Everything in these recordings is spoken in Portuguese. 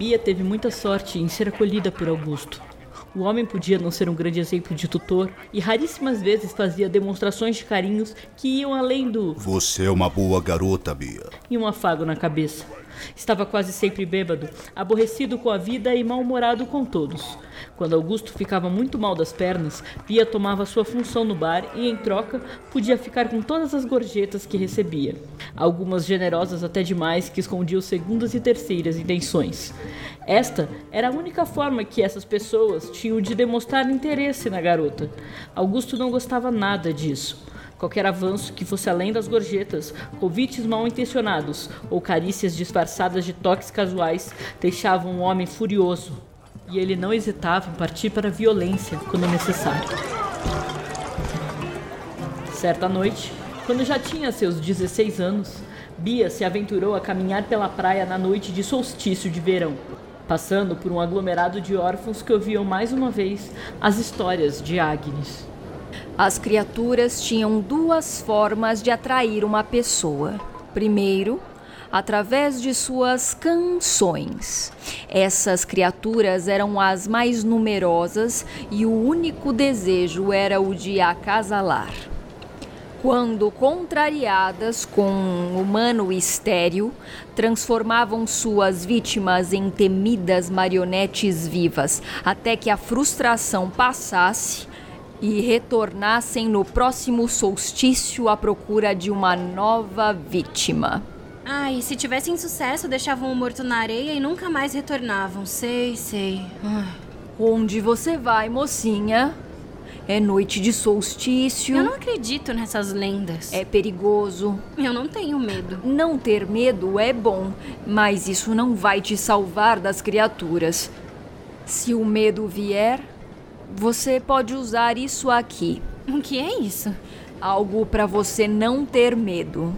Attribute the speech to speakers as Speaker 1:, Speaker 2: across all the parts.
Speaker 1: Bia teve muita sorte em ser acolhida por Augusto. O homem podia não ser um grande exemplo de tutor e raríssimas vezes fazia demonstrações de carinhos que iam além do
Speaker 2: Você é uma boa garota, Bia.
Speaker 1: e um afago na cabeça. Estava quase sempre bêbado, aborrecido com a vida e mal-humorado com todos. Quando Augusto ficava muito mal das pernas, Bia tomava sua função no bar e, em troca, podia ficar com todas as gorjetas que recebia. Algumas generosas até demais que escondiam segundas e terceiras intenções. Esta era a única forma que essas pessoas tinham de demonstrar interesse na garota. Augusto não gostava nada disso. Qualquer avanço que fosse além das gorjetas, convites mal intencionados ou carícias disfarçadas de toques casuais deixavam o homem furioso. E ele não hesitava em partir para a violência quando necessário. Certa noite, quando já tinha seus 16 anos, Bia se aventurou a caminhar pela praia na noite de solstício de verão, passando por um aglomerado de órfãos que ouviam mais uma vez as histórias de Agnes.
Speaker 3: As criaturas tinham duas formas de atrair uma pessoa. Primeiro, através de suas canções. Essas criaturas eram as mais numerosas e o único desejo era o de acasalar. Quando contrariadas com um humano estéril, transformavam suas vítimas em temidas marionetes vivas, até que a frustração passasse e retornassem no próximo solstício à procura de uma nova vítima.
Speaker 4: Ah, e se tivessem sucesso, deixavam o morto na areia e nunca mais retornavam. Sei, sei. Ai.
Speaker 3: Onde você vai, mocinha? É noite de solstício.
Speaker 4: Eu não acredito nessas lendas.
Speaker 3: É perigoso.
Speaker 4: Eu não tenho medo.
Speaker 3: Não ter medo é bom, mas isso não vai te salvar das criaturas. Se o medo vier, você pode usar isso aqui.
Speaker 4: O que é isso?
Speaker 3: Algo para você não ter medo.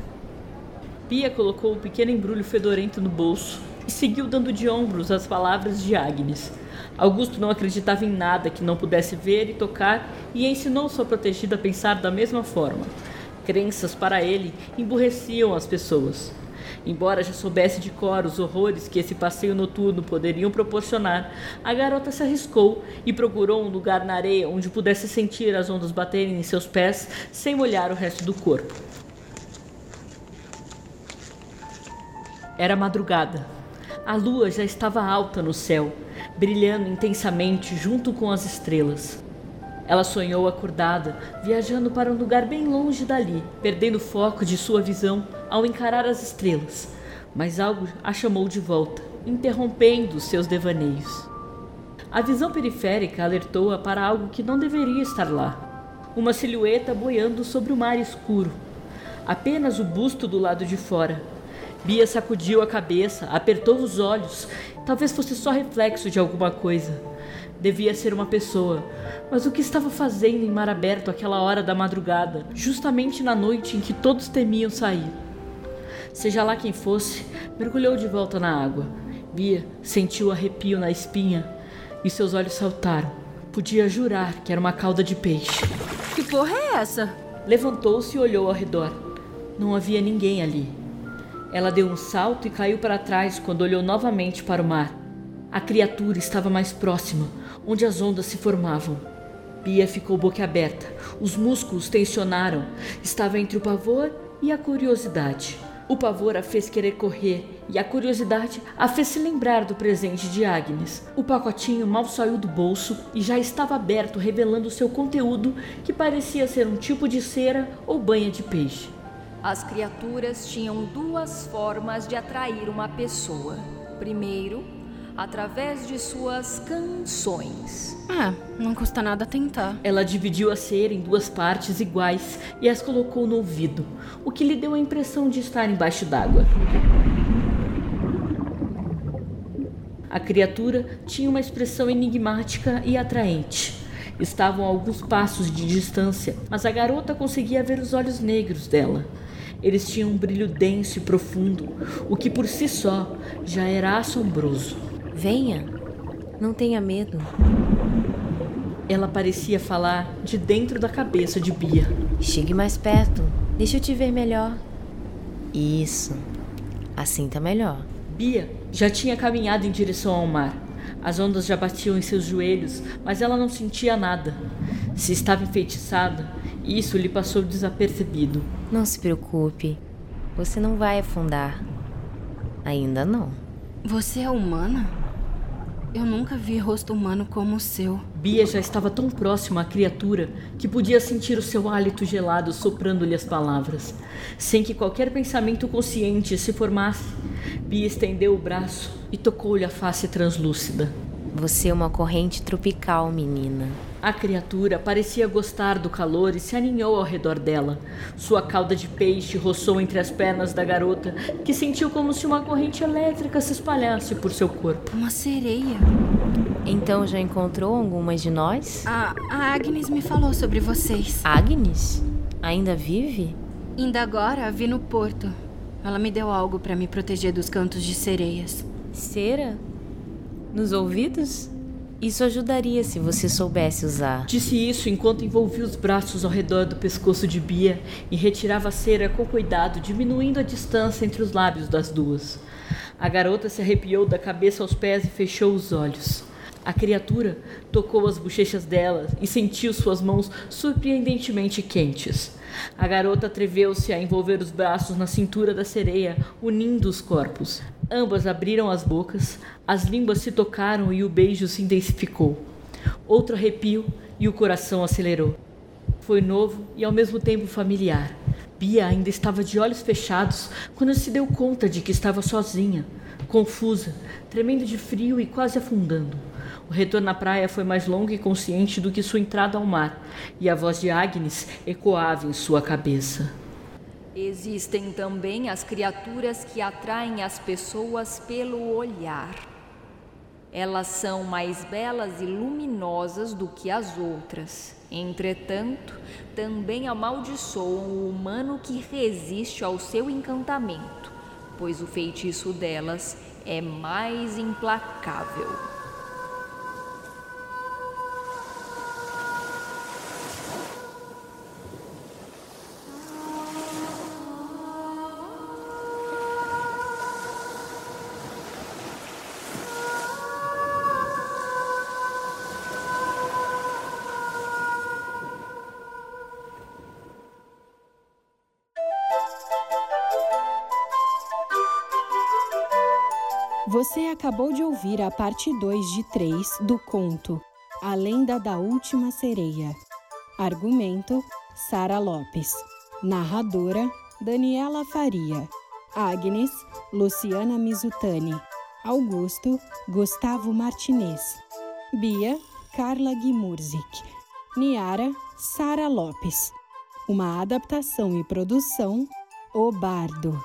Speaker 1: Bia colocou o pequeno embrulho fedorento no bolso e seguiu dando de ombros as palavras de Agnes. Augusto não acreditava em nada que não pudesse ver e tocar e ensinou sua protegida a pensar da mesma forma. Crenças para ele emburreciam as pessoas. Embora já soubesse de cor os horrores que esse passeio noturno poderiam proporcionar, a garota se arriscou e procurou um lugar na areia onde pudesse sentir as ondas baterem em seus pés sem molhar o resto do corpo. Era madrugada. A lua já estava alta no céu, brilhando intensamente junto com as estrelas. Ela sonhou acordada, viajando para um lugar bem longe dali, perdendo o foco de sua visão ao encarar as estrelas. Mas algo a chamou de volta, interrompendo seus devaneios. A visão periférica alertou-a para algo que não deveria estar lá. Uma silhueta boiando sobre o mar escuro. Apenas o busto do lado de fora. Bia sacudiu a cabeça, apertou os olhos. Talvez fosse só reflexo de alguma coisa. Devia ser uma pessoa. Mas o que estava fazendo em mar aberto àquela hora da madrugada, justamente na noite em que todos temiam sair? Seja lá quem fosse, mergulhou de volta na água. Bia sentiu arrepio na espinha e seus olhos saltaram. Podia jurar que era uma cauda de peixe.
Speaker 4: Que porra é essa?
Speaker 1: Levantou-se e olhou ao redor. Não havia ninguém ali. Ela deu um salto e caiu para trás quando olhou novamente para o mar. A criatura estava mais próxima, onde as ondas se formavam. Bia ficou boquiaberta. Os músculos tensionaram. Estava entre o pavor e a curiosidade. O pavor a fez querer correr e a curiosidade a fez se lembrar do presente de Agnes. O pacotinho mal saiu do bolso e já estava aberto, revelando seu conteúdo, que parecia ser um tipo de cera ou banha de peixe.
Speaker 3: As criaturas tinham duas formas de atrair uma pessoa. Primeiro, através de suas canções.
Speaker 4: Ah, não custa nada tentar.
Speaker 1: Ela dividiu a cera em duas partes iguais e as colocou no ouvido, o que lhe deu a impressão de estar embaixo d'água. A criatura tinha uma expressão enigmática e atraente. Estavam a alguns passos de distância, mas a garota conseguia ver os olhos negros dela. Eles tinham um brilho denso e profundo, o que por si só já era assombroso.
Speaker 5: Venha, não tenha medo.
Speaker 1: Ela parecia falar de dentro da cabeça de Bia.
Speaker 5: Chegue mais perto, deixa eu te ver melhor. Isso, assim tá melhor.
Speaker 1: Bia já tinha caminhado em direção ao mar. As ondas já batiam em seus joelhos, mas ela não sentia nada. Se estava enfeitiçada, isso lhe passou desapercebido.
Speaker 5: Não se preocupe. Você não vai afundar. Ainda não.
Speaker 4: Você é humana? Eu nunca vi rosto humano como o seu.
Speaker 1: Bia já estava tão próxima à criatura que podia sentir o seu hálito gelado soprando-lhe as palavras. Sem que qualquer pensamento consciente se formasse, Bia estendeu o braço e tocou-lhe a face translúcida.
Speaker 5: Você é uma corrente tropical, menina.
Speaker 1: A criatura parecia gostar do calor e se aninhou ao redor dela. Sua cauda de peixe roçou entre as pernas da garota, que sentiu como se uma corrente elétrica se espalhasse por seu corpo.
Speaker 4: Uma sereia.
Speaker 5: Então já encontrou algumas de nós?
Speaker 4: A, a Agnes me falou sobre vocês.
Speaker 5: Agnes? Ainda vive?
Speaker 4: Ainda agora a vi no porto. Ela me deu algo para me proteger dos cantos de sereias.
Speaker 5: Cera? Nos ouvidos? Isso ajudaria se você soubesse usar.
Speaker 1: Disse isso enquanto envolvia os braços ao redor do pescoço de Bia e retirava a cera com cuidado, diminuindo a distância entre os lábios das duas. A garota se arrepiou da cabeça aos pés e fechou os olhos. A criatura tocou as bochechas dela e sentiu suas mãos surpreendentemente quentes. A garota atreveu-se a envolver os braços na cintura da sereia, unindo os corpos. Ambas abriram as bocas, as línguas se tocaram e o beijo se intensificou. Outro arrepio e o coração acelerou. Foi novo e ao mesmo tempo familiar. Bia ainda estava de olhos fechados quando se deu conta de que estava sozinha, confusa, tremendo de frio e quase afundando. O retorno à praia foi mais longo e consciente do que sua entrada ao mar, e a voz de Agnes ecoava em sua cabeça.
Speaker 3: Existem também as criaturas que atraem as pessoas pelo olhar. Elas são mais belas e luminosas do que as outras. Entretanto, também amaldiçoam o humano que resiste ao seu encantamento, pois o feitiço delas é mais implacável.
Speaker 6: Você acabou de ouvir a parte 2 de 3 do conto A Lenda da Última Sereia. Argumento: Sara Lopes. Narradora: Daniela Faria. Agnes: Luciana Mizutani. Augusto: Gustavo Martinez. Bia: Carla Gimurzik. Niara: Sara Lopes. Uma adaptação e produção: O Bardo.